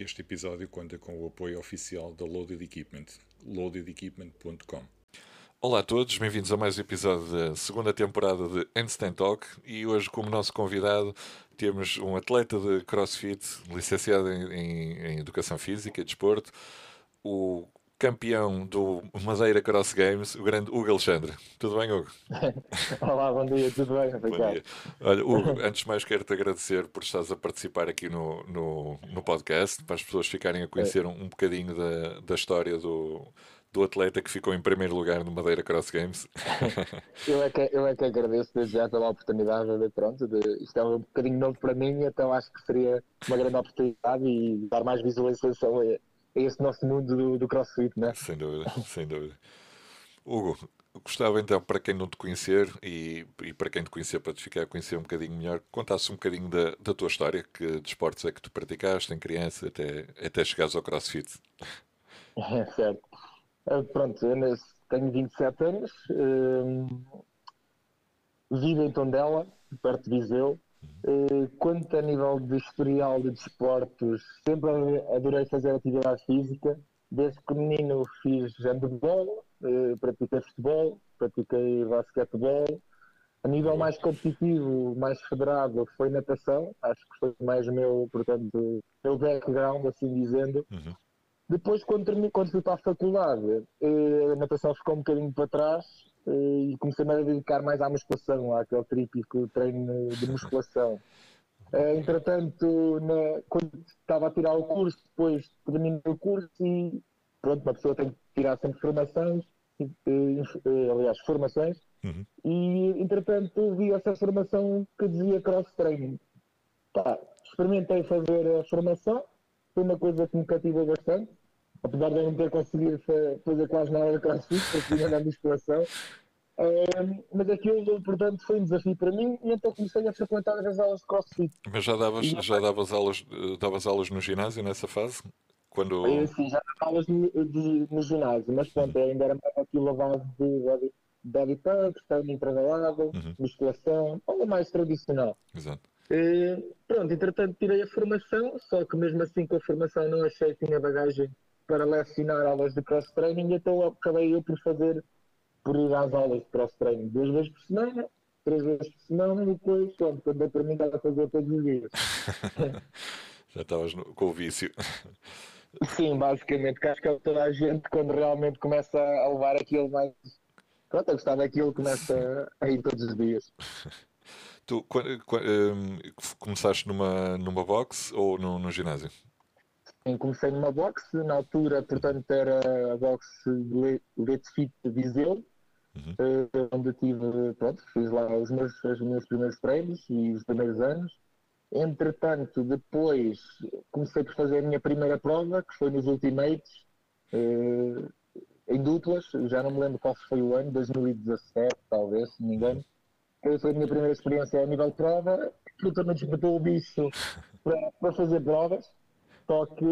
Este episódio conta com o apoio oficial da Loaded Equipment, loadedequipment.com. Olá a todos, bem-vindos a mais um episódio da segunda temporada de Handstand Talk e hoje como nosso convidado temos um atleta de CrossFit, licenciado em, em, em Educação Física e Desporto, o campeão do Madeira Cross Games, o grande Hugo Alexandre. Tudo bem, Hugo? Olá, bom dia, tudo bem? Dia. Olha, Hugo, antes de mais quero-te agradecer por estares a participar aqui no, no, no podcast, para as pessoas ficarem a conhecer um, um bocadinho da, da história do, do atleta que ficou em primeiro lugar no Madeira Cross Games. eu, é que, eu é que agradeço desde já pela oportunidade de, pronto, de, isto é um bocadinho novo para mim, então acho que seria uma grande oportunidade e dar mais visualização a, a este nosso mundo do, do CrossFit, né? Sem dúvida, sem dúvida. Hugo, gostava então, para quem não te conhecer e, e para quem te conhecer, para te ficar a conhecer um bocadinho melhor, contasse um bocadinho da, da tua história, que desportos é que tu praticaste em criança até, até chegares ao CrossFit. É, certo. Uh, pronto, eu tenho 27 anos, uh, vivo em Tondela, perto de Viseu. Uh, quanto a nível de historial de desportos, sempre adorei fazer atividade física. Desde que menino fiz handball, uh, pratiquei futebol, pratiquei basquetebol. A nível mais competitivo, mais federado, foi natação. Acho que foi mais o meu, portanto, meu background, assim dizendo. Uhum. Depois, quando, terminei, quando fui para a faculdade, eh, a natação ficou um bocadinho para trás eh, e comecei-me a dedicar mais à musculação, àquele típico treino de musculação. Eh, entretanto, na, quando estava a tirar o curso, depois terminei o curso e pronto, uma pessoa tem que tirar sempre formações, aliás, formações, uhum. e entretanto vi essa formação que dizia cross training. Tá, experimentei fazer a formação, foi uma coisa que me cativou bastante apesar de eu não ter conseguido fazer quase nada de crossfit, porque na musculação. Um, mas aquilo, portanto, foi um desafio para mim e então comecei a frequentar as aulas de crossfit. Mas já davas, e, já davas, aulas, davas aulas no ginásio nessa fase? Quando... Eu, sim, já dava aulas no, de, no ginásio, mas pronto, ainda era mais aquilo a base de body, body pump, treino entregalado, uhum. musculação, algo mais tradicional. Exato. E, pronto, entretanto tirei a formação, só que mesmo assim com a formação não achei que tinha bagagem para lecionar aulas de cross-training, então acabei eu por fazer, por ir às aulas de cross-training duas vezes por semana, três vezes por semana, e depois, pronto, quando eu estava a fazer todos os dias. Já estavas com o vício. Sim, basicamente, que acho que é toda a gente, quando realmente começa a levar aquilo mais. Pronto, a gostar daquilo, começa a ir todos os dias. Tu quando, quando, um, começaste numa, numa box ou no, no ginásio? Comecei numa box, na altura, portanto, era a box Let's Fit Viseu, uhum. uh, onde tive, pronto, fiz lá os meus, os meus primeiros treinos e os primeiros anos. Entretanto, depois comecei por fazer a minha primeira prova, que foi nos Ultimates, uh, em duplas, já não me lembro qual foi o ano, 2017, talvez, se não me engano. Foi a minha primeira experiência a nível de prova, absolutamente despertou o bicho para, para fazer provas só que,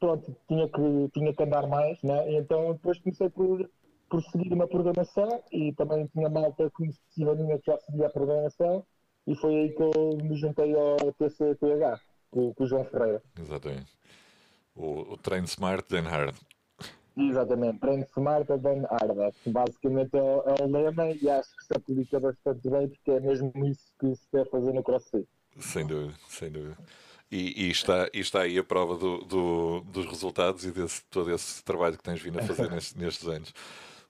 pronto, tinha que, tinha que andar mais, né? E então depois comecei por, por seguir uma programação e também tinha malta conhecida minha que já seguia a programação e foi aí que eu me juntei ao TCPH, com, com o João Ferreira. Exatamente. O, o Train Smart, then Hard. Exatamente, Train Smart, then Hard. Basicamente é, é o lema e acho que se aplica bastante bem porque é mesmo isso que se deve fazer no CrossFit. Sem dúvida, sem dúvida. E, e, está, e está aí a prova do, do, dos resultados e desse todo esse trabalho que tens vindo a fazer nestes, nestes anos.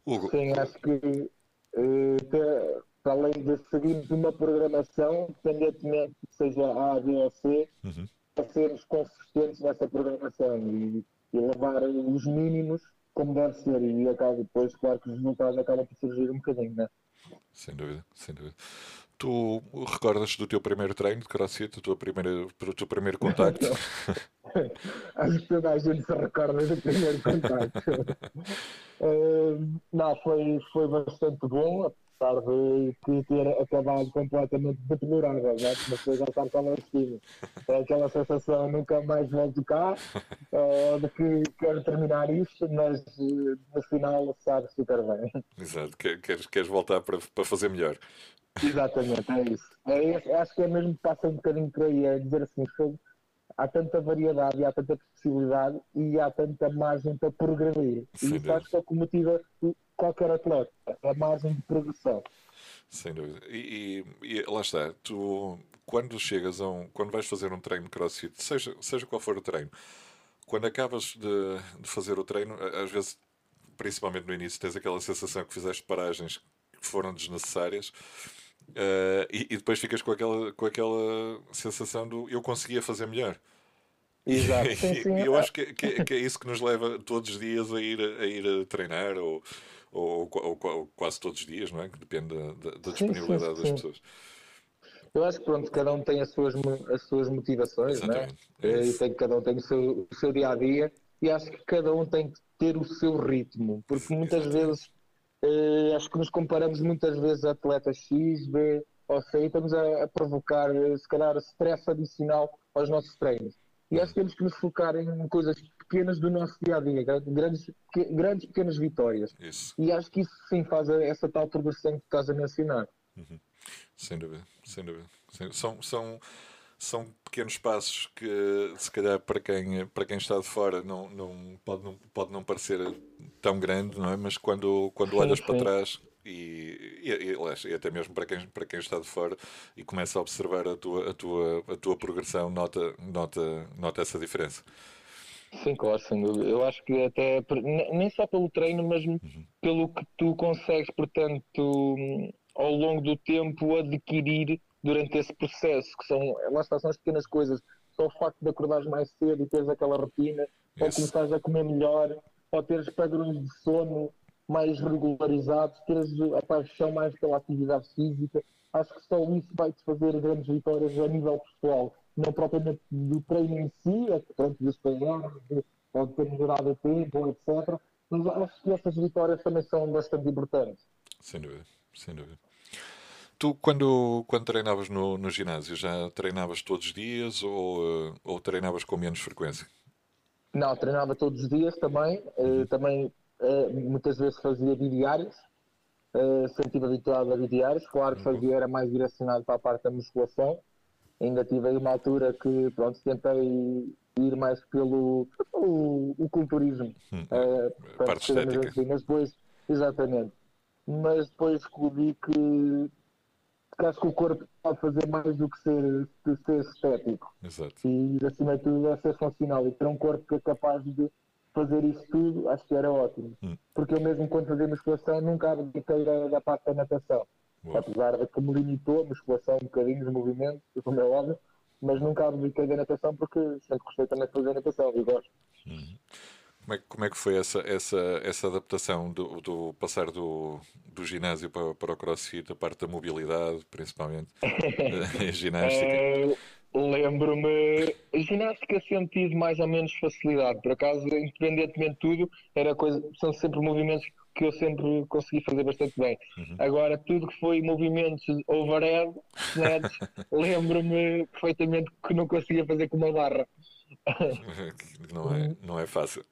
Hugo. Sim, acho que uh, para além de seguirmos uma programação, independentemente seja A, B ou C, uhum. a sermos consistentes nessa programação e, e levar os mínimos como deve ser e acaba depois, claro que os resultados acabam por surgir um bocadinho, né? Sem dúvida, sem dúvida. Tu recordas do teu primeiro treino de crossfit, do teu primeiro, do teu primeiro contacto? Acho que toda a gente se recorda do primeiro contacto. uh, não, foi, foi bastante bom, apesar de ter acabado completamente deplorável, né? mas depois já está cá lá cima. É aquela sensação, nunca mais volto cá, uh, de que quero terminar isto, mas uh, no final sabe super bem. Exato, queres, queres voltar para, para fazer melhor. Exatamente, é isso. É, acho que é mesmo que passa um bocadinho por aí, é dizer assim, há tanta variedade e há tanta possibilidade e há tanta margem para progredir. Sem e isso acho que é o que motiva qualquer atleta, a margem de progressão. Sem dúvida. E, e, e, lá está, tu quando chegas a um. quando vais fazer um treino de crossfit, seja, seja qual for o treino, quando acabas de, de fazer o treino, às vezes, principalmente no início, tens aquela sensação que fizeste paragens que foram desnecessárias. Uh, e, e, depois ficas com aquela, com aquela sensação do eu conseguia fazer melhor. Exato. Sim, sim. eu acho que, que, que, é isso que nos leva todos os dias a ir a, ir a treinar ou, ou, ou, ou, quase todos os dias, não é? Que depende da, da disponibilidade sim, das pessoas. Eu acho que pronto, cada um tem as suas, as suas motivações, não é? é e tem, cada um tem o seu, o seu dia a dia e acho que cada um tem que ter o seu ritmo, porque muitas Exatamente. vezes eh, acho que nos comparamos muitas vezes a atletas X, B ou C e estamos a, a provocar se calhar stress adicional aos nossos treinos. E acho que temos que nos focar em coisas pequenas do nosso dia a dia, grandes, grandes pequenas vitórias. Isso. E acho que isso sim faz essa tal progressão que estás a mencionar. Uhum. Sem dúvida, sem dúvida. São, são, são pequenos passos que, se calhar, para quem, para quem está de fora, não, não, pode, não, pode não parecer tão grande, não é? Mas quando, quando olhas para trás e, e, e, e, até mesmo para quem, para quem está de fora e começa a observar a tua, a tua, a tua progressão, nota, nota, nota essa diferença. Sim, claro, sem dúvida. Eu acho que até nem só pelo treino, mas uhum. pelo que tu consegues, portanto, ao longo do tempo adquirir durante esse processo, que são, lá está, são as pequenas coisas. Só o facto de acordares mais cedo e teres aquela rotina, ou começares a comer melhor, ou teres padrões de sono mais regularizados, teres a paixão mais pela atividade física, acho que só isso vai-te fazer grandes vitórias a nível pessoal, não propriamente do treino em si, é pronto, dos PR, pode ter melhorado a tempo, etc. Mas acho que essas vitórias também são bastante importantes. Sem dúvida, sem dúvida. Tu, quando, quando treinavas no, no ginásio, já treinavas todos os dias ou, ou treinavas com menos frequência? Não, treinava todos os dias também. Uh, também uh, muitas vezes fazia bidiários. Uh, sempre estive habituado a bidiários. Claro que uhum. fazia, era mais direcionado para a parte da musculação. Ainda tive aí uma altura que, pronto, tentei ir mais pelo o, o culturismo. Hum, uh, parte estética. Assim, mas depois, exatamente. Mas depois descobri que porque acho que o corpo pode fazer mais do que ser, ser estético. Exato. E acima de tudo é ser funcional. E ter um corpo que é capaz de fazer isso tudo, acho que era ótimo. Hum. Porque eu mesmo quando fazia musculação nunca abdiquei da, da parte da natação. Boa. Apesar de que me limitou a musculação um bocadinho de movimento, como é óbvio, mas nunca abdiquei da natação porque sempre gostei também de fazer natação e gosto. Hum. Como é, como é que foi essa, essa, essa adaptação do, do passar do, do ginásio para, para o crossfit, a parte da mobilidade, principalmente, a ginástica? É, Lembro-me, ginástica senti mais ou menos facilidade, por acaso, independentemente de tudo, era coisa, são sempre movimentos que eu sempre consegui fazer bastante bem. Uhum. Agora, tudo que foi movimentos overhead, lembro-me perfeitamente que não conseguia fazer com uma barra. não, é, não é fácil.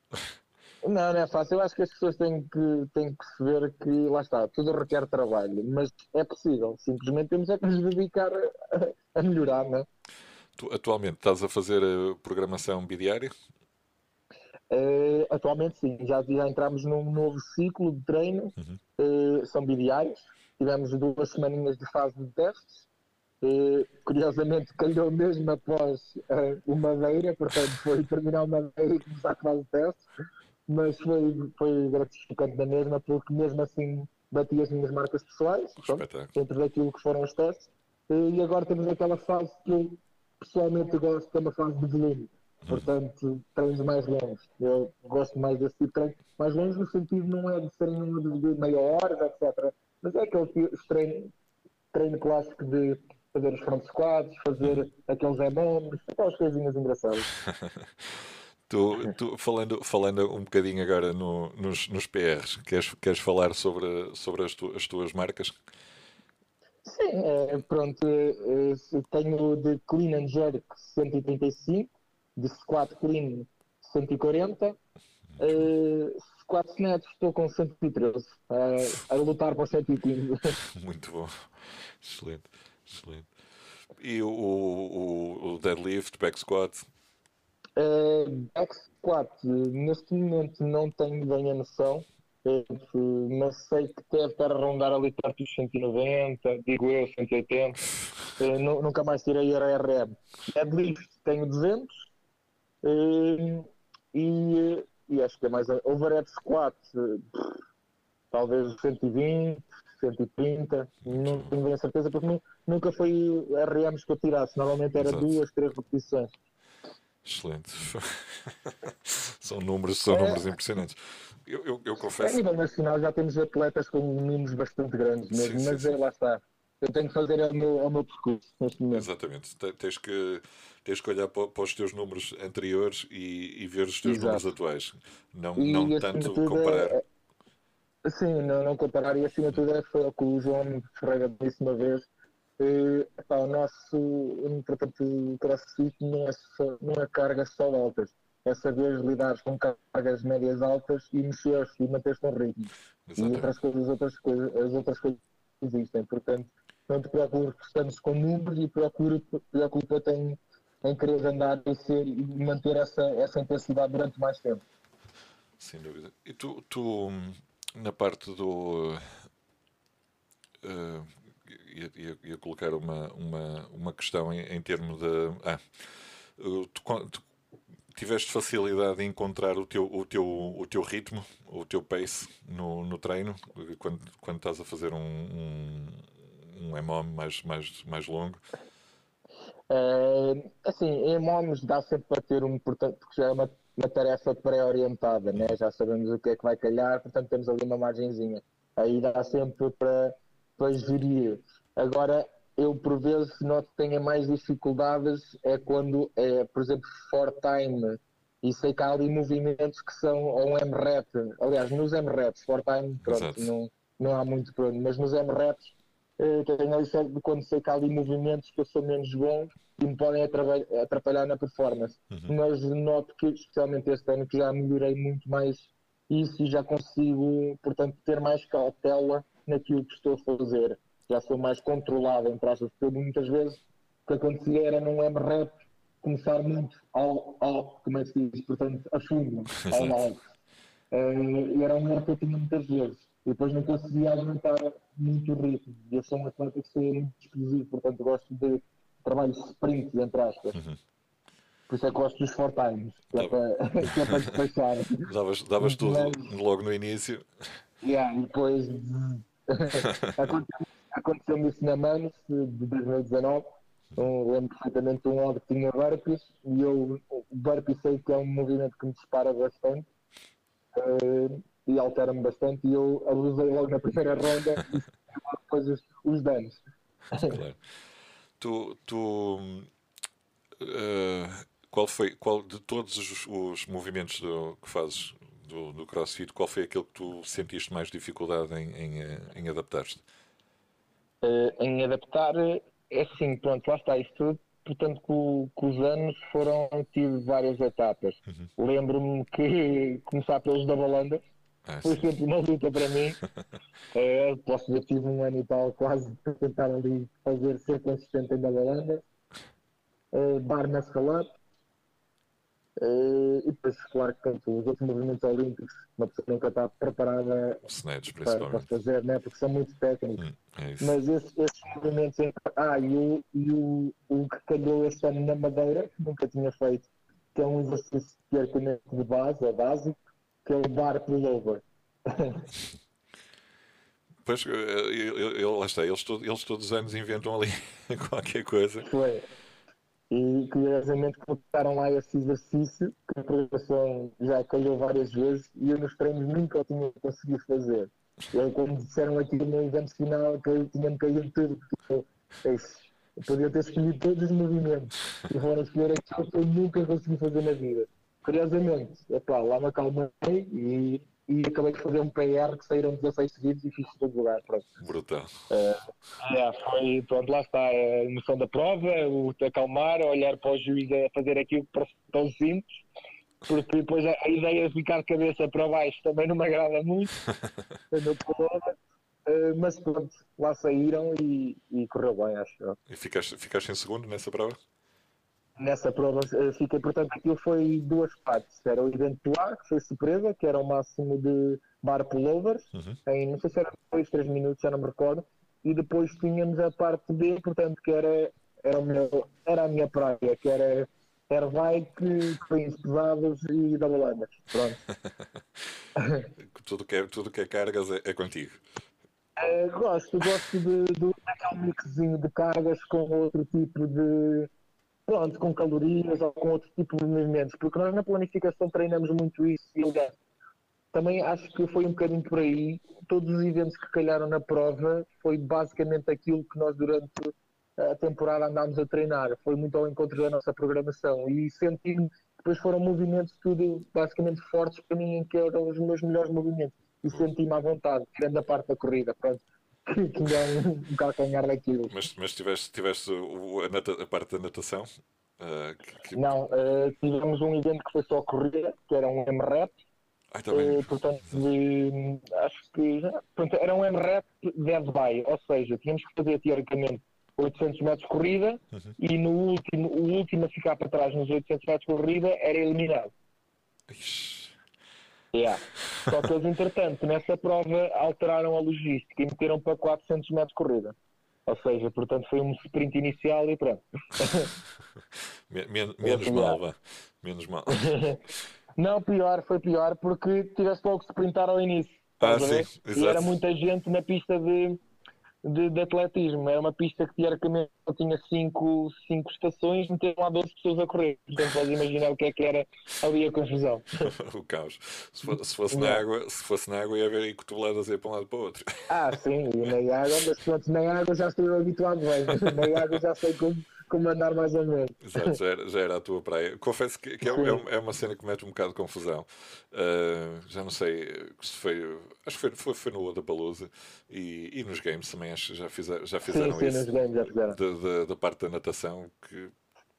Não, não é fácil. Eu acho que as pessoas têm que, têm que perceber que, lá está, tudo requer trabalho, mas é possível. Simplesmente temos é que nos dedicar a, a melhorar, não é? Tu atualmente estás a fazer a programação bidiária? Uh, atualmente sim, já, já entramos num novo ciclo de treino, uhum. uh, são bidiários, tivemos duas semaninhas de fase de testes, Uh, curiosamente calhou mesmo após uh, o Madeira, portanto foi terminar o Madeira e começar a fase de teste, mas foi, foi gratificante da mesma, porque mesmo assim bati as minhas marcas pessoais, pronto, dentro daquilo que foram os testes, uh, e agora temos aquela fase que eu pessoalmente gosto, que é uma fase de volume, uhum. portanto treinos mais longos, eu gosto mais desse tipo de treino, mais longos no sentido não é de serem de meia hora, etc., mas é aquele treino, treino clássico de fazer os front squats, fazer aqueles EMOMs, aquelas coisinhas engraçadas. Tu, tu, falando, falando um bocadinho agora no, nos, nos PRs, queres, queres falar sobre, sobre as, tu, as tuas marcas? Sim, é, pronto, é, tenho de Clean and Jerk 135, de Squat Clean 140, uh, Squat Snatch estou com 113, uh, a lutar para 115. Muito bom, excelente. Excelente. E o, o, o deadlift, back squat? Uh, back squat, neste momento não tenho bem a noção, uh, mas sei que deve estar a rondar ali perto dos 190, digo eu, 180. Uh, nunca mais tirei a RM. Deadlift tenho 200 uh, e, e acho que é mais. Overhead squat, talvez 120, 130, não tenho bem a certeza, porque nunca foi RMs que eu tirasse, normalmente era Exato. duas, três repetições. Excelente. são números, são é, números impressionantes. Eu, eu, eu confesso. A nível nacional já temos atletas com números bastante grandes mesmo, sim, mas sim, sim. lá está. Eu tenho que fazer o meu, o meu percurso neste momento. Exatamente. Tens que, tens que olhar para, para os teus números anteriores e, e ver os teus Exato. números atuais. Não, e, não tanto comparar. É, é, sim, não, não comparar. E acima de tudo é foi o que o João Ferreira disse uma vez Uh, epá, o nosso, portanto, o crossfit não é, só, não é cargas só altas, é saber lidar com cargas médias altas e mexer e manter-se no ritmo. Exatamente. E outras coisas, outras coisas, as outras coisas existem. Portanto, não te preocupes tanto com números e preocupa-te em, em querer andar e, ser, e manter essa, essa intensidade durante mais tempo. Sem dúvida. E tu, tu na parte do. Uh, ia, ia, ia, colocar uma, uma, uma questão em, em termos de. Ah, tu, tu, tiveste facilidade em encontrar o teu, o teu, o teu ritmo, o teu pace no, no treino, quando, quando estás a fazer um, um, um MOM mais, mais, mais longo? Uh, assim, em MOMs dá sempre para ter um, portanto, porque já é uma, uma tarefa pré-orientada, né? já sabemos o que é que vai calhar, portanto temos ali uma margenzinha. Aí dá sempre para, para gerir. Agora, eu por vezes noto que tenho mais dificuldades é quando é, por exemplo, for time e sei que há ali movimentos que são ou um M-rep, aliás, nos M-reps, for time, pronto, não, não há muito pronto, mas nos M-reps eh, tenho ali quando sei que há ali movimentos que eu sou menos bom e me podem atrapalhar na performance. Uhum. Mas noto que, especialmente este ano, que já melhorei muito mais isso e já consigo, portanto, ter mais cautela naquilo que estou a fazer já sou mais controlado, entre aspas, porque muitas vezes o que acontecia era num M-Rap começar muito ao, ao, como é que se diz, portanto, a fundo, ao alto. Uh, e era um erro que eu tinha muitas vezes. E depois não conseguia aguentar muito o ritmo. E eu sou um atleta que sou muito explosivo, portanto gosto de trabalho sprint, entre aspas. Uhum. Por isso é que gosto dos four times, que é para, que é para despachar. Davas, davas tudo logo no início. Yeah, e depois aconteceu aconteceu-me isso na Manos de 2019. Um, lembro perfeitamente um lado que tinha burpees e eu, o burpee sei que é um movimento que me dispara bastante uh, e altera-me bastante. E eu abusei logo na primeira ronda e depois os, os danos. Claro. Tu, tu uh, qual foi, qual de todos os, os movimentos do, que fazes do, do CrossFit, qual foi aquele que tu sentiste mais dificuldade em, em, em adaptar-te? Uh, em adaptar, é assim, pronto, lá está, isto tudo, portanto, com, com os anos foram, tive várias etapas. Uhum. Lembro-me que começar pelos da Balanda ah, foi sempre uma luta para mim. uh, posso dizer que tive um ano e tal quase para tentar ali fazer ser consistente em da Balanda. Uh, bar na Uh, e depois, claro que pronto, os outros movimentos olímpicos, uma pessoa nunca está preparada para, para, fazer, né? porque são muito técnicos. Hum, é Mas esses, esses movimentos. Ah, e, o, e o, o que calhou este ano na Madeira, que nunca tinha feito, que é um exercício teoricamente de base, é básico, que é o bar pullover. Pois, eu, eu, eu, lá está, eles, eles todos os anos inventam ali qualquer coisa. Foi. E curiosamente colocaram lá esse exercício que a programação já calhou várias vezes e eu nos treinos nunca o tinha conseguido fazer. Eu, como disseram aqui no evento final, que eu tinha-me caído tudo, porque eu, eu podia ter escolhido todos os movimentos e foram escolher aquilo que eu nunca consegui fazer na vida. Curiosamente, epá, lá me acalmei e e acabei de fazer um PR que saíram 16 seguidos e fiz segundo lugar. Pronto. Brutal. Uh, é, foi, pronto, lá está a emoção da prova, o te acalmar, olhar para o juiz a fazer aquilo que parece tão simples, porque depois a, a, ideia de ficar de cabeça para baixo também não me agrada muito. uh, mas pronto, lá saíram e, e correu bem, acho. E ficaste, ficaste em segundo nessa prova? Nessa prova uh, fiquei, portanto, aquilo foi duas partes. Era o evento A, que foi surpresa, que era o máximo de bar pullovers, uhum. em não sei se era dois, três minutos, já não me recordo. E depois tínhamos a parte B, portanto, que era, era, meu, era a minha praia, que era airbike, cães pesados e double unders. Pronto. tudo, que é, tudo que é cargas é, é contigo. Uh, gosto, gosto de, de daquele mixzinho de cargas com outro tipo de. Pronto, com calorias ou com outro tipo de movimentos, porque nós na planificação treinamos muito isso e também acho que foi um bocadinho por aí. Todos os eventos que calharam na prova foi basicamente aquilo que nós durante a temporada andámos a treinar. Foi muito ao encontro da nossa programação e senti depois foram movimentos tudo basicamente fortes para mim, em que eram os meus melhores movimentos e senti-me à vontade, tirando a parte da corrida, pronto. Que, é um, calcanhar daquilo. Mas, mas tiveste, tiveste a, nata, a parte da natação? Uh, que, que... Não, uh, tivemos um evento que foi só corrida, que era um MRAP. Ah, uh, portanto, de, acho que portanto, era um MRAP dead by, ou seja, tínhamos que fazer teoricamente 800 metros de corrida uhum. e no último, o último a ficar para trás nos 800 metros de corrida era eliminado. Ixi. Yeah. Só que eles, entretanto, nessa prova alteraram a logística e meteram para 400 metros de corrida. Ou seja, portanto, foi um sprint inicial e pronto. Men menos mal, vá. Menos mal. Não, pior, foi pior porque tiveste logo que sprintar ao início. Ah, sim, exato. E era muita gente na pista de, de, de, atletismo. Era uma pista que teoricamente tinha cinco, cinco estações, meteram lá 12 pessoas a correr. Portanto, podes imaginar o que é que era ali a confusão. o caos. Se fosse, se fosse na água, se fosse na água ia haver aí cotoveladas aí para um lado para o outro. Ah, sim, e na água, mas pronto, na água já estou habituado bem. Na água já sei como como andar mais ou menos. Exato, já era, já era a tua praia. Confesso que, que é, é, é, uma cena que mete um bocado de confusão. Uh, já não sei se foi. Acho que foi, foi, foi no Oda Balusa e, e nos games também acho já, fizer, já fizeram sim, sim, isso. Nos games já fizeram. Da parte da natação que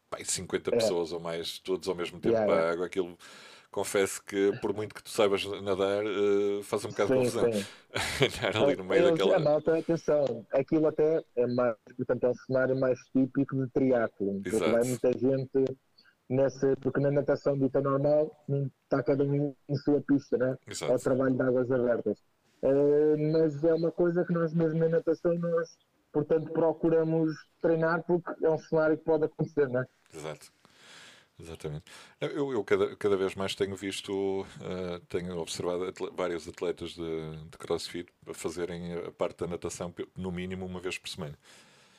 pai, 50 é. pessoas ou mais, todos ao mesmo tempo yeah, para a água, aquilo confesso que por muito que tu saibas nadar, uh, faz um bocado sim, de confusão. Andar ali no meio eu, daquela. malta, atenção, aquilo até é mais, portanto, é um cenário mais típico de triatlo. Porque vai muita gente nessa, porque na natação dita normal está cada um em sua pista, né? Exato. É o trabalho de águas abertas. Uh, mas é uma coisa que nós mesmo na natação nós portanto procuramos treinar porque é um cenário que pode acontecer, né? Exato. Exatamente. Eu, eu cada, cada vez mais tenho visto, uh, tenho observado atle vários atletas de, de crossfit a fazerem a parte da natação no mínimo uma vez por semana.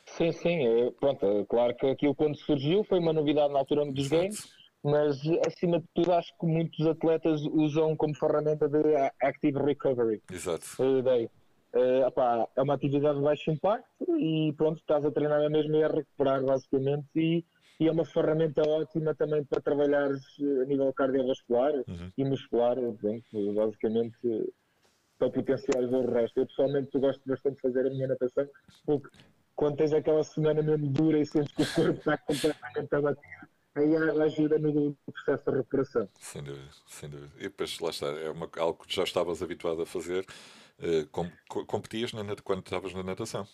Sim, sim. É, pronto, é claro que aquilo quando surgiu foi uma novidade na altura dos Exato. games, mas acima de tudo acho que muitos atletas usam como ferramenta de active recovery. Exato. Uh, Uh, opá, é uma atividade de baixo impacto e pronto, estás a treinar a mesma e a recuperar basicamente e e é uma ferramenta ótima também para trabalhar a nível cardiovascular uhum. e muscular, basicamente para potenciar o resto. Eu pessoalmente gosto bastante de fazer a minha natação, porque quando tens aquela semana mesmo dura e sentes que o corpo está completamente abatido, aí ajuda no processo de recuperação. Sem dúvida, sem dúvida. E depois lá está, é uma, algo que já estavas habituado a fazer. Uh, com, competias na, quando estavas na natação?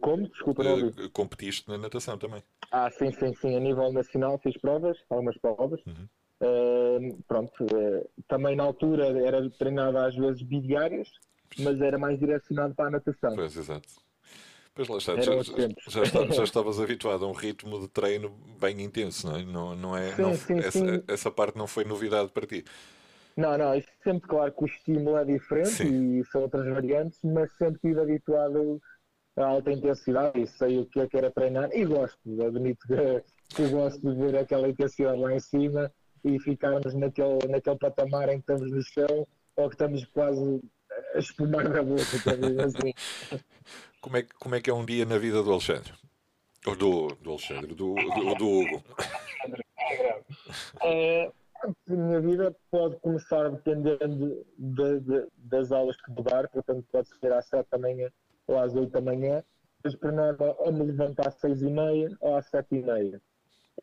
Como? Desculpa, não uh, Competiste na natação também? Ah, sim, sim, sim. A nível nacional fiz provas, algumas provas. Uhum. Uh, pronto, uh, também na altura era treinado às vezes bidiários, mas era mais direcionado para a natação. Pois, exato. Pois lá está, já, já, já, estavas habituado a um ritmo de treino bem intenso, não é? Não, não é sim, não, sim, essa, sim. essa parte não foi novidade para ti. Não, não, isso sempre claro que o estímulo é diferente e são outras variantes, mas sempre estive habituado a alta intensidade e sei o que é que era treinar e gosto, admito que, que gosto de ver aquela intensidade lá em cima e ficarmos naquele, naquele patamar em que estamos no chão ou que estamos quase a espumar da boca, assim. como, é, como é que é um dia na vida do Alexandre? Ou do, do Alexandre, do, do, do Hugo? É, a minha vida pode começar dependendo de, de, das aulas que dar, portanto pode ser às 7 da manhã ou às 8 da manhã, mas para nada ou me levanto às 6 e meia ou às 7 e meia.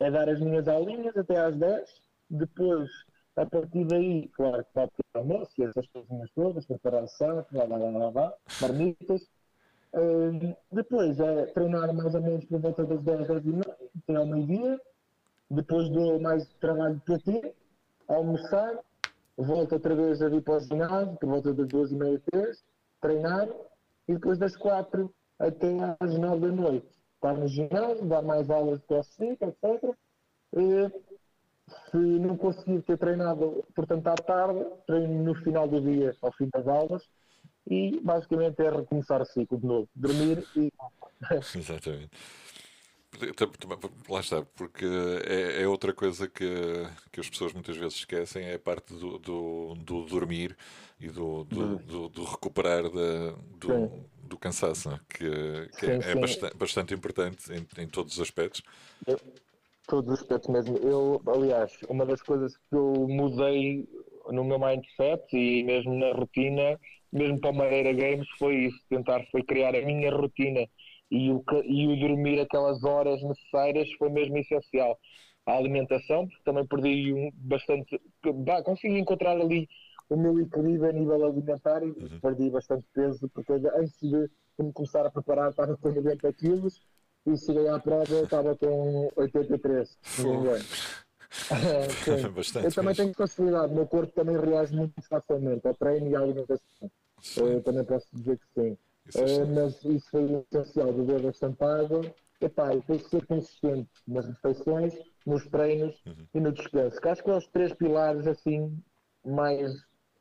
É dar as minhas aulinhas até às 10, depois, a partir daí, claro que vai ter almoço e essas coisinhas todas, preparar saco, lá, lá, lá, lá, lá, marmitas, Uh, depois é treinar mais ou menos por volta das 10, 10 e meia, até ao meio-dia. Depois dou mais trabalho de PT, almoçar, volto outra vez a vir para o ginásio, por volta das 2 e meia, 3, treinar, e depois das 4 até às 9 da noite. Estar no ginásio, dar mais aulas de crossfit, etc. E, se não conseguir ter treinado, portanto, à tarde, treino no final do dia, ao fim das aulas, e basicamente é recomeçar o ciclo de novo, dormir e. Exatamente. Lá está, porque é, é, outra coisa que, que as pessoas muitas vezes esquecem, é a parte do, do, do dormir e do, do, do, do recuperar da, do, do cansaço, né? que, que sim, é, é bastante, bastante, importante em, em todos os aspectos. Eu, todos os aspectos mesmo. Eu, aliás, uma das coisas que eu mudei no meu mindset e mesmo na rotina mesmo para o Madeira Games foi isso, tentar foi criar a minha rotina e o, e o dormir aquelas horas necessárias foi mesmo essencial. A alimentação, porque também perdi um, bastante, bah, consegui encontrar ali o meu equilíbrio a nível alimentar e uhum. perdi bastante peso, porque antes de me começar a preparar estava com 90 quilos e cheguei à prova estava com 83, se não me engano. eu também tenho facilidade, o meu corpo também reage muito facilmente ao treino e à alimentação. Eu também posso dizer que sim. Uh, mas isso foi essencial, beber bastante água. Epá, e tem que ser consistente nas refeições, nos treinos uhum. e no descanso. Que acho que são os três pilares assim mais,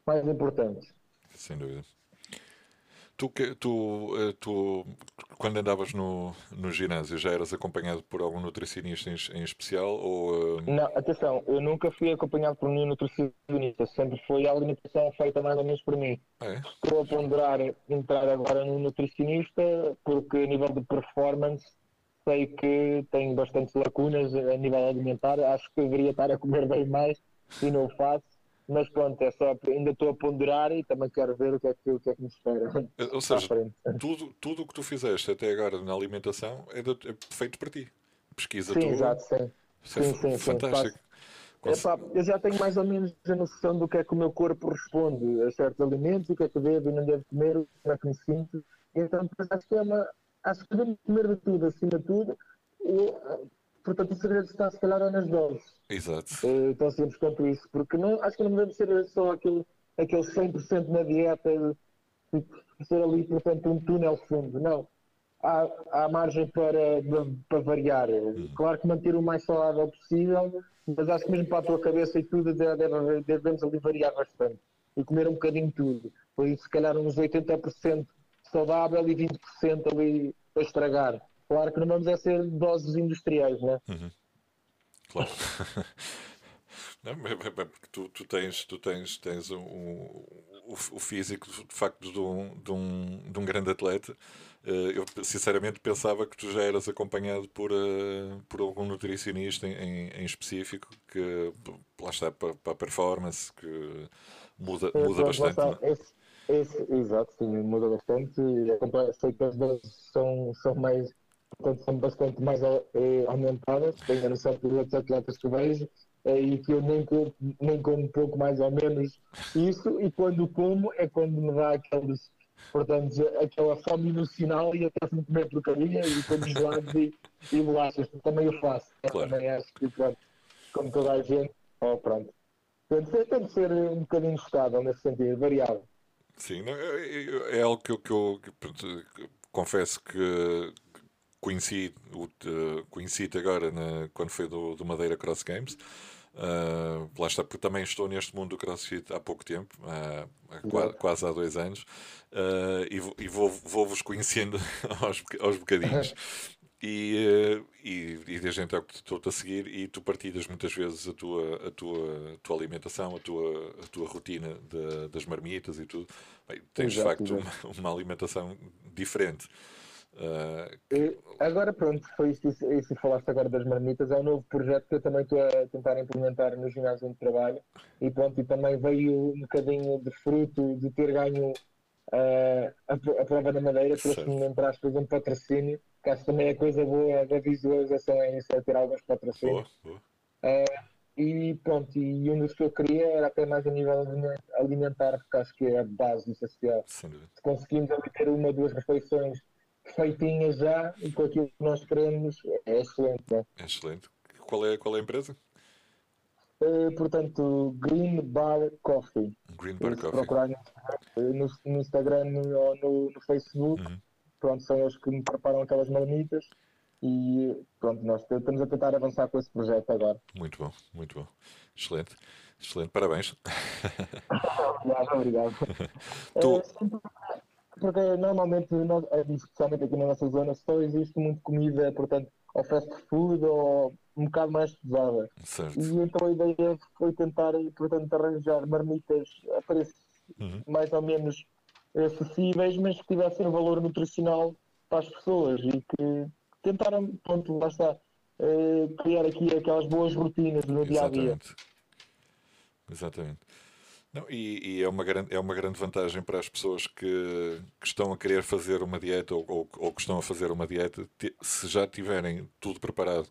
mais importantes. Sem dúvida. Tu, tu, eh, tu, quando andavas no, no ginásio, já eras acompanhado por algum nutricionista em, em especial? Ou, uh... Não, atenção, eu nunca fui acompanhado por nenhum nutricionista, sempre foi a alimentação feita mais ou menos por mim. É. Estou a ponderar entrar agora no nutricionista, porque a nível de performance sei que tenho bastantes lacunas a nível alimentar, acho que deveria estar a comer bem mais e não o faço mas pronto, é só, ainda estou a ponderar e também quero ver o que é que, o que, é que me espera. Ou seja, tudo, tudo o que tu fizeste até agora na alimentação é, de, é feito para ti. Pesquisa sim, tua. Exato, sim. Isso é sim, sim, fantástico. Sim, Epá, eu já tenho mais ou menos a noção do que é que o meu corpo responde a certos alimentos, o que é que devo e não devo comer, como é que me sinto. Então, acho que é uma. Acho que devemos comer de tudo, acima de tudo. Portanto, o segredo está, se calhar, é nas doses. Exato. Uh, tão simples quanto isso. Porque não, acho que não deve ser só aquele, aquele 100% na dieta, ser ali, portanto, um túnel fundo. Não. Há, há margem para, para variar. Hum. Claro que manter o mais saudável possível, mas acho que mesmo para a tua cabeça e tudo, deve, devemos ali variar bastante. E comer um bocadinho de tudo. Por isso, se calhar, uns 80% saudável e 20% ali para estragar. Claro que não vamos é ser doses industriais, né? Uhum. Claro. Não, porque tu, tu, tens, tu tens, tens um, o, o físico de facto de um, de um, de um grande atleta. Eh, eu sinceramente pensava que tu já eras acompanhado por, eh, por algum nutricionista em, em específico que lá está para, para a performance, que muda, muda bastante. É? Esse, esse, exato, sim, muda bastante. Sei que as doses são, são mais portanto são bastante mais eh, aumentadas, tenho a noção de outros atletas que vejo, eh, e que eu nem como, nem como pouco mais ou menos isso, e quando como é quando me dá aqueles, portanto, aquela fome emocional e até me comer porcaria e como gelados e, e bolachas, também eu faço, claro. também acho que pronto, como toda a gente, oh, pronto. Portanto, tem que ser um bocadinho estável nesse sentido, variável. Sim, é, é, é, algo que eu, que eu que, confesso que conheci, uh, conheci-te agora na, quando foi do, do Madeira Cross Games. Uh, lá está, porque também estou neste mundo do CrossFit há pouco tempo, uh, há quase, quase, há dois anos, uh, e, e vou-vos vou conhecendo aos, aos bocadinhos. E, e, e desde então que estou-te a seguir e tu partilhas muitas vezes a tua, a tua, a tua alimentação, a tua, a tua rotina de, das marmitas e tudo. Bem, tens de facto uma, uma alimentação diferente. Uh, agora pronto, foi isso, isso falaste agora das marmitas, é um novo projeto que eu também estou a tentar implementar no ginásio onde trabalho e pronto, e também veio um bocadinho de fruto de ter ganho uh, a, a, prova da madeira, trouxe-me entre aspas um patrocínio, que acho que também é coisa boa da visualização é isso, é ter alguns patrocínios. Boa, boa. Uh, e pronto, e um dos que eu queria era até mais a nível alimentar, porque acho que é a base essencial. Se conseguimos ter uma ou duas refeições feitinha já e com aquilo que nós queremos é excelente. Né? É excelente. Qual é, qual é a empresa? Uh, portanto, Green Bar Coffee. Green Bar Coffee. procurar no, no, no Instagram ou no, no Facebook, Uhum. pronto, são eles que me preparam aquelas marmitas e pronto, nós estamos a tentar avançar com esse projeto agora. Muito bom, muito bom. Excelente. Excelente, parabéns. Obrigado, obrigado. Tu- Eh, porque normalmente, nós, eh, especialmente aqui na nossa zona, só existe muito comida, portanto, ou fast food ou um bocado mais pesada. Certo. E então a ideia foi tentar, portanto, arranjar marmitas a preços Uhum. mais ou menos acessíveis, mas que tivessem um valor nutricional para as pessoas e que tentaram, pronto, lá está, eh, criar aqui aquelas boas rotinas no dia a dia. Exatamente. Exatamente. Não, e, e é, uma grande, é uma grande vantagem para as pessoas que, que estão a querer fazer uma dieta ou, ou, ou que estão a fazer uma dieta, se já tiverem tudo preparado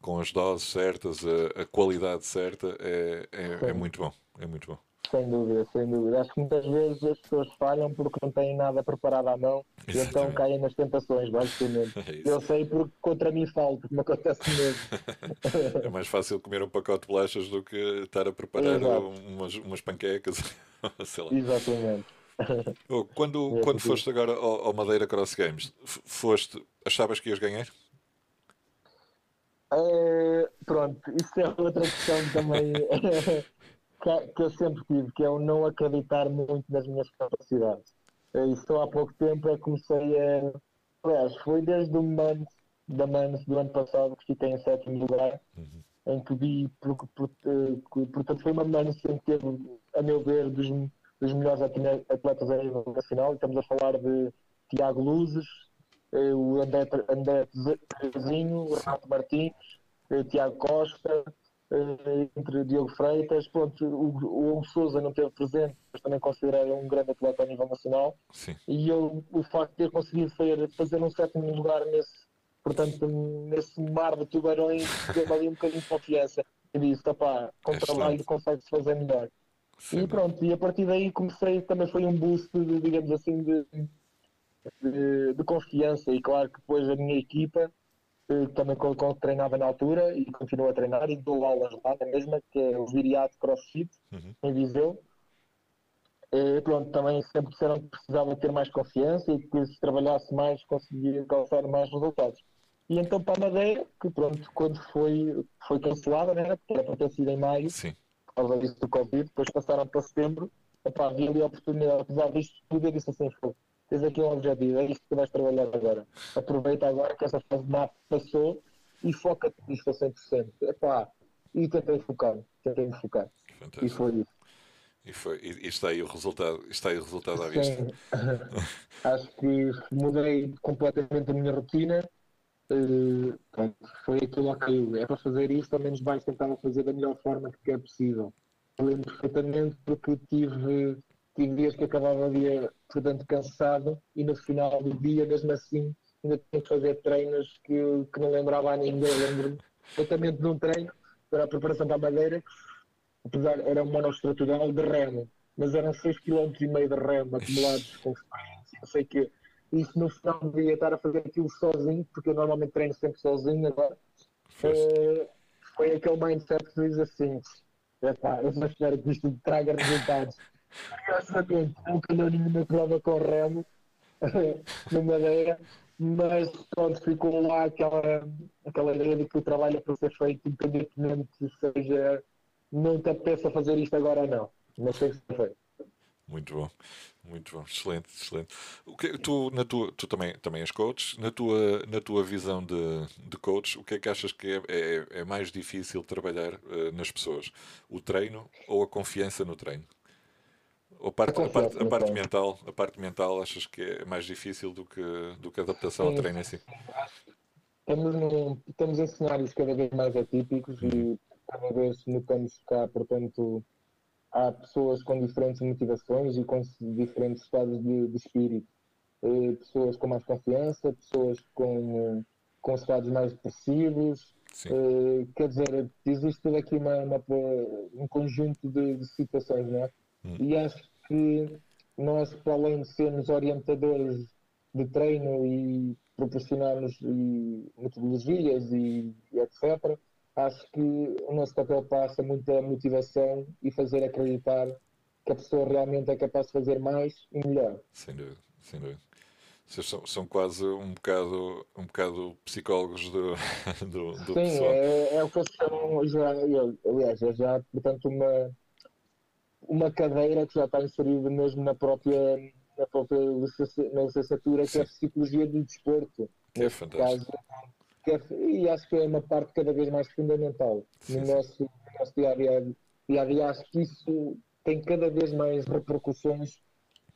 com as doses certas, a, a qualidade certa, é, é, é muito bom. É muito bom. Sem dúvida, sem dúvida. Acho que muitas vezes as pessoas falham porque não têm nada preparado à mão e então Exatamente. caem nas tentações, basicamente. É. Eu sei porque contra mim falta, me acontece mesmo. É mais fácil comer um pacote de bolachas do que estar a preparar umas, umas panquecas. Sei lá. Exatamente. Oh, Quando, É, quando foste agora ao, ao Madeira Cross Games, foste, achavas que ias ganhar? Eh, pronto, isso é outra questão também que, que eu sempre tive, que é o não acreditar muito nas minhas capacidades. E só há pouco tempo é que comecei a. Aliás, foi desde o Mans, da Mans do ano passado que fiquei em sétimo lugar, em que vi, por- por- eh, portanto, foi uma Mans em que teve, a meu ver, dos, dos melhores atle- atletas a nível nacional. Estamos a falar de Tiago Luzes, eh, o André, Zezinho, o Renato Martins, eh, Tiago Costa, entre Diogo Freitas. Pronto, o, o Hugo Souza não teve presente, mas também considerado um grande atleta a nível nacional. Sim. E eu, o facto de ter conseguido fazer, fazer um sétimo lugar nesse, portanto, nesse mar de tubarões, deu-me ali um bocadinho de confiança. E disse, opá, com É trabalho consegue-se fazer melhor. Sim. E pronto, e a partir daí comecei, também foi um boost, de, digamos assim, de, de, de confiança. E claro que depois a minha equipa, também com, que treinava na altura e continuo a treinar e dou aulas lá na mesma, que é o Viriato CrossFit, Uhum. em Viseu. Eh, pronto, também sempre disseram que precisava ter mais confiança e que se trabalhasse mais conseguia alcançar mais resultados. E então para a Madeira, que pronto, quando foi, foi cancelada, né, porque era para ter sido em maio, Sim. por causa disso do Covid, depois passaram para setembro, epá, havia ali a oportunidade, apesar disto tudo, eu disse assim, "Fogo, tens aqui um objetivo, é isto que vais trabalhar agora. Aproveita agora que essa fase de mapa passou e foca-te nisto a 100%. Epá, e tentei focar, tentei me focar. E Fantástico. foi isso. E, foi, e, e está aí o resultado, está aí o resultado à vista. Sim. Acho que mudei completamente a minha rotina. Eh, foi aquilo ok, é para fazer isto, ao menos vais tentar fazer da melhor forma que é possível. Eu lembro perfeitamente porque tive, tive dias que acabava o dia, portanto, cansado e no final do dia, mesmo assim, ainda tinha que fazer treinos que, que não lembrava a ninguém. Lembro-me perfeitamente de um treino para a preparação para a madeira, que apesar era um monoestrutural de remo, mas eram 6,5 km de remo acumulados com experiência. Eu sei que isso no final do dia estar a fazer aquilo sozinho, porque eu normalmente treino sempre sozinho agora, eh, foi aquele mindset que diz assim: eu só espero que isto traga resultados. Curiosamente, nunca deu nenhuma prova com remo no Madeira, mas pronto, ficou lá aquela, aquela ideia de que o trabalho é para ser feito independentemente seja não te apeteça fazer isto agora não. Mas tem que ser. Muito bom, muito bom, excelente, excelente. O que, tu, na tua, tu também, também és coach, na tua, na tua visão de, de coach, o que é que achas que é, é, é mais difícil trabalhar eh, nas pessoas? O treino ou a confiança no treino? A parte, a confiança parte, a parte mental, a parte mental achas que é mais difícil do que, do que a adaptação ao Sim. treino em si? Estamos, num, estamos em cenários cada vez mais atípicos e cada vez notamos cá, portanto, há pessoas com diferentes motivações e com diferentes estados de, de espírito. Eh, pessoas com mais confiança, pessoas com, com estados mais depressivos. Eh, quer dizer, existe aqui uma, uma- um conjunto de, de situações, não é? Hum. E acho que nós, para além de sermos orientadores de treino e proporcionar-nos metodologias e, e, etc. Acho que o nosso papel passa muito a motivação e fazer acreditar que a pessoa realmente é capaz de fazer mais e melhor. Sem dúvida, sem dúvida. Vocês são, são quase um bocado, um bocado psicólogos do, do, do Sim, pessoal. é, é o que eles chamam já, aliás, é já, portanto, uma, uma cadeira que já está inserida mesmo na própria, na própria na licenciatura, que é a psicologia do desporto. É fantástico. Caso, é, e acho que é uma parte cada vez mais fundamental sim, no, sim. Nosso, no nosso dia a dia. Dia a dia acho que isso tem cada vez mais repercussões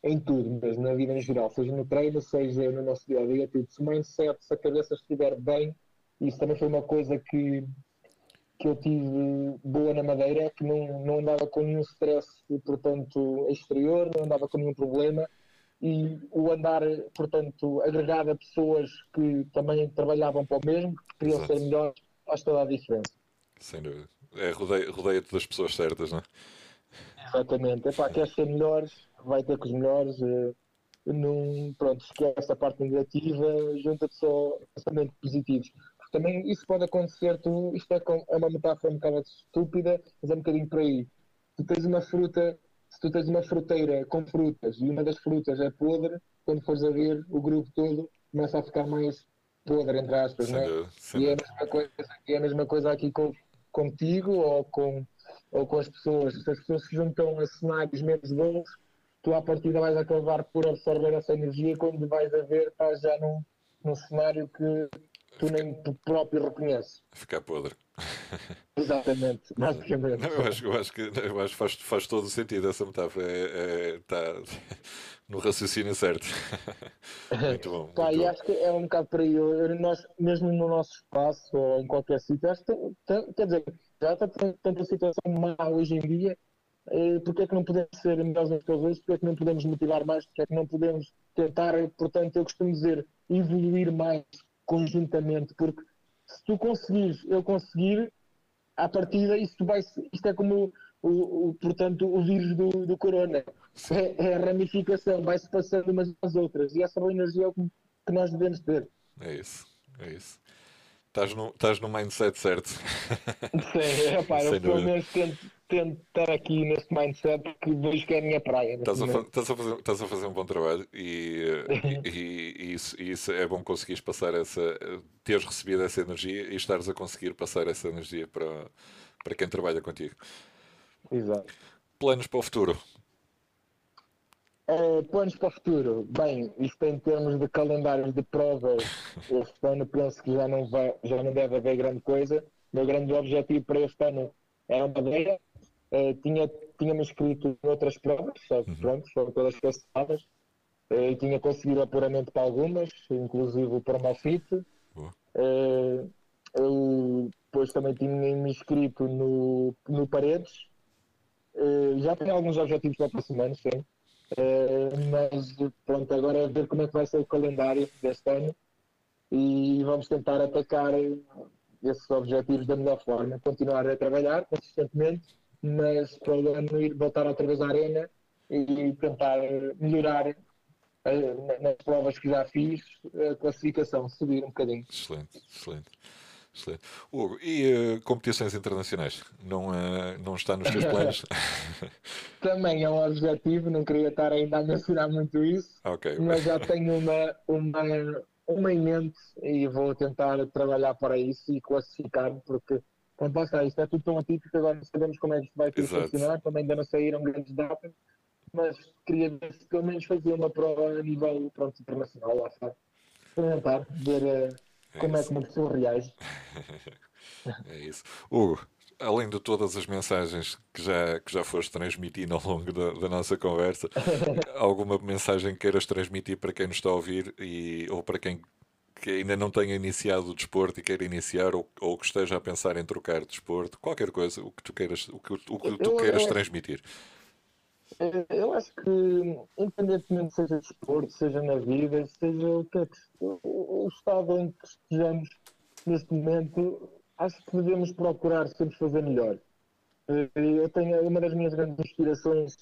em tudo, mesmo na vida em geral, seja no treino, seja no nosso dia a dia, tudo. Se o mindset, se a cabeça estiver bem, isso também foi uma coisa que, que eu tive boa na Madeira, que não, não andava com nenhum stress, portanto, exterior, não andava com nenhum problema, e o andar, portanto, agregado a pessoas que também trabalhavam para o mesmo, que queriam Exato. ser melhores, faz toda a diferença. Sem dúvida. É, rodeia-te rodeia das pessoas certas, não é? Exatamente. Epá, quer ser melhores, vai ter com os melhores. Uh, num, pronto, esquece a parte negativa, junta-te só pensamentos positivos. Também isso pode acontecer, tu, isto é, é uma metáfora um bocado estúpida, mas é um bocadinho por aí. Tu tens uma fruta, se tu tens uma fruteira com frutas e uma das frutas é podre, quando fores a ver, o grupo todo começa a ficar mais podre, entre aspas, não é? E é a mesma coisa, é a mesma coisa aqui com, contigo ou com ou com as pessoas, se as pessoas se juntam a cenários menos bons, tu à partida vais acabar por absorver essa energia quando vais a ver estás já num, num cenário que tu nem tu próprio reconheces. Ficar podre. Exatamente, basicamente. Não, eu, acho, eu acho que eu acho faz, faz todo o sentido essa metáfora. É, é, tá no raciocínio certo. muito bom. Pá, muito e bom. acho que é um bocado por aí. Nós, mesmo no nosso espaço ou em qualquer sítio, acho que, quer dizer, já está tanta situação má hoje em dia, eh, porque é que não podemos ser melhores uns que os outros, porque é que não podemos motivar mais, porque é que não podemos tentar, portanto, eu costumo dizer, evoluir mais conjuntamente, porque se tu conseguires, eu conseguir, à partida, isto, vai, isto é como o, o, portanto, o vírus do, do corona. É, é, a ramificação, vai-se passando umas às outras. E essa boa energia é o que, que nós devemos ter. É isso, é isso. Estás no, estás no mindset certo. Sim, rapaz, eu pelo menos tento, tento estar aqui neste mindset que vejo que é a minha praia. Estás a, estás, a fazer, estás a fazer um bom trabalho e, e, e, isso, e isso é bom conseguires passar essa, teres recebido essa energia e estares a conseguir passar essa energia para, para quem trabalha contigo. Exato. Planos para o futuro? Uh, planos para o futuro. Bem, isto em termos de calendários de provas, este ano penso que já não, vai, já não deve haver grande coisa. O meu grande objetivo para este ano era a Madeira. Uh, tinha, tinha-me inscrito em outras provas, só que uhum. pronto, foram todas canceladas. Uh, tinha conseguido apuramento para algumas, inclusive para o Malfit. Uh, eu depois também tinha-me inscrito no, no Paredes. Uh, já tenho alguns objetivos para o próximo ano, sim. Mas pronto, agora é ver como é que vai ser o calendário deste ano e vamos tentar atacar esses objetivos da melhor forma, continuar a trabalhar consistentemente, mas para o ano ir voltar outra vez à arena e tentar melhorar uh, nas provas que já fiz, a classificação, subir um bocadinho. Excelente, excelente. Excelente. Hugo, e uh, competições internacionais? Não, uh, não está nos teus planos? Também é um objetivo, não queria estar ainda a mencionar muito isso, okay. mas já tenho uma, uma, uma em mente e vou tentar trabalhar para isso e classificar-me, porque quando lá está, isto é tudo tão atípico, agora não sabemos como é que isto vai funcionar, também ainda não saíram grandes datas, mas queria ver se pelo menos fazer uma prova a nível pronto, internacional, lá está. Experimentar, ver. Uh, como é que uma pessoa reage? é isso. Hugo, além de todas as mensagens que já, que já foste transmitindo ao longo da, da nossa conversa, alguma mensagem que queiras transmitir para quem nos está a ouvir e, ou para quem que ainda não tenha iniciado o desporto e queira iniciar ou, ou que esteja a pensar em trocar de desporto, qualquer coisa, o que tu queiras, o que, o que tu queiras transmitir. Eh, eu acho que, independentemente seja desporto, seja na vida, seja o que é que, o, estado em que estejamos neste momento, acho que devemos procurar sempre fazer melhor. Eh, eu tenho uma das minhas grandes inspirações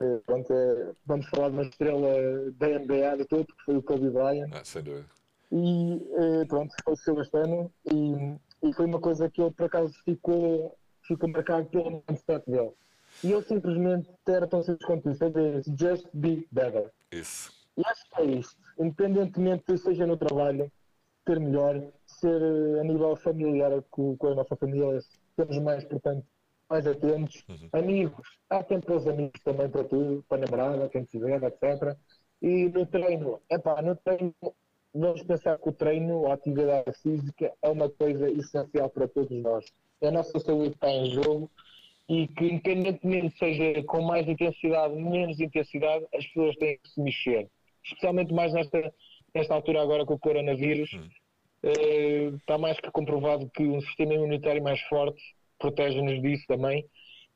Eh, pronto, eh, vamos falar de uma estrela da NBA de todo, que foi o Kobe Bryant. Ah, sem dúvida. E eh, pronto, faleceu este ano e, e foi uma coisa que ele por acaso ficou, ficou marcado pelo mindset dele. E ele simplesmente era tão simples quanto isso, é just be better. Isso. E acho que é isto, independentemente seja no trabalho, ser melhor, ser eh, a nível familiar com, com a nossa família, sermos mais, portanto, mais atentos. Uhum. Amigos, há tempo para os amigos também para tudo, para a namorada, quem tiver, etc. E no treino, epá, no treino, vamos pensar que o treino, a atividade física, é uma coisa essencial para todos nós. A nossa saúde está em jogo e que, independentemente seja com mais intensidade, menos intensidade, as pessoas têm que se mexer. Especialmente mais nesta, nesta altura agora com o coronavírus. Hum. Eh, está mais que comprovado que um sistema imunitário mais forte protege-nos disso também.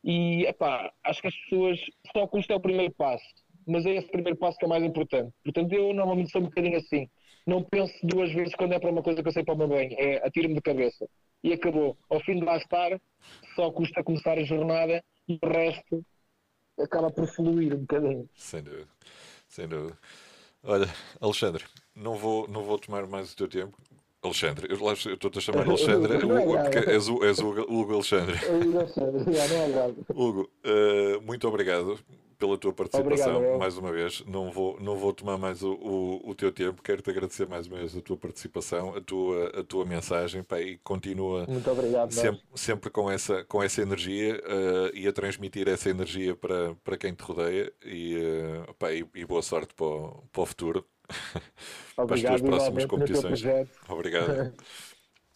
E, epá, acho que as pessoas, só que isto é o primeiro passo, mas é esse primeiro passo que é mais importante. Portanto, eu normalmente sou um bocadinho assim. Não penso duas vezes quando é para uma coisa que eu sei para o meu bem. É atiro-me de cabeça. E acabou. Ao fim de lá estar, só custa começar a jornada e o resto acaba por fluir um bocadinho. Sem dúvida. Sem dúvida. Olha, Alexandre, não vou, não vou tomar mais o teu tempo. Alexandre, eu estou-te a chamar Alexandre, é porque és o, és o Hugo Alexandre. É verdade. Hugo, eh, muito obrigado pela tua participação Obrigado, mais uma vez. Não vou, não vou tomar mais o, o, o teu tempo. Quero-te agradecer mais uma vez a tua participação, a tua, a tua mensagem pá, e continua obrigado. nós. sempre, sempre com, essa, com essa energia eh, e a transmitir essa energia para, para quem te rodeia e, eh, pá, e, e boa sorte para o, para o futuro. para as Obrigado, tuas próximas competições. projeto.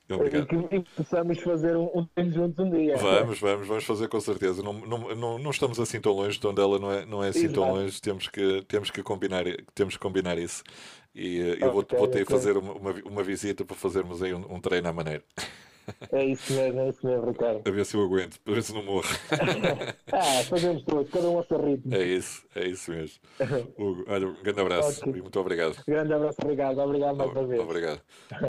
Obrigado. E que possamos fazer um, um treino juntos um dia. Vamos, vamos, vamos fazer com certeza. Não, não, não, não estamos assim tão longe, Tondela não é, não é assim tão Exato. longe. Temos que, temos que, combinar, temos que combinar isso. E eh, eu vou, vou ter que ok. fazer uma, uma, uma visita para fazermos aí um, um treino à maneira. É isso mesmo, é isso mesmo, Ricardo. A ver se eu aguento, a ver se não morro. Ah, fazemos todos, cada um a seu ritmo. É isso, é isso mesmo. Hugo, olha, um grande abraço Ok. e muito obrigado. Grande abraço, obrigado. Obrigado mais uma vez. Obrigado.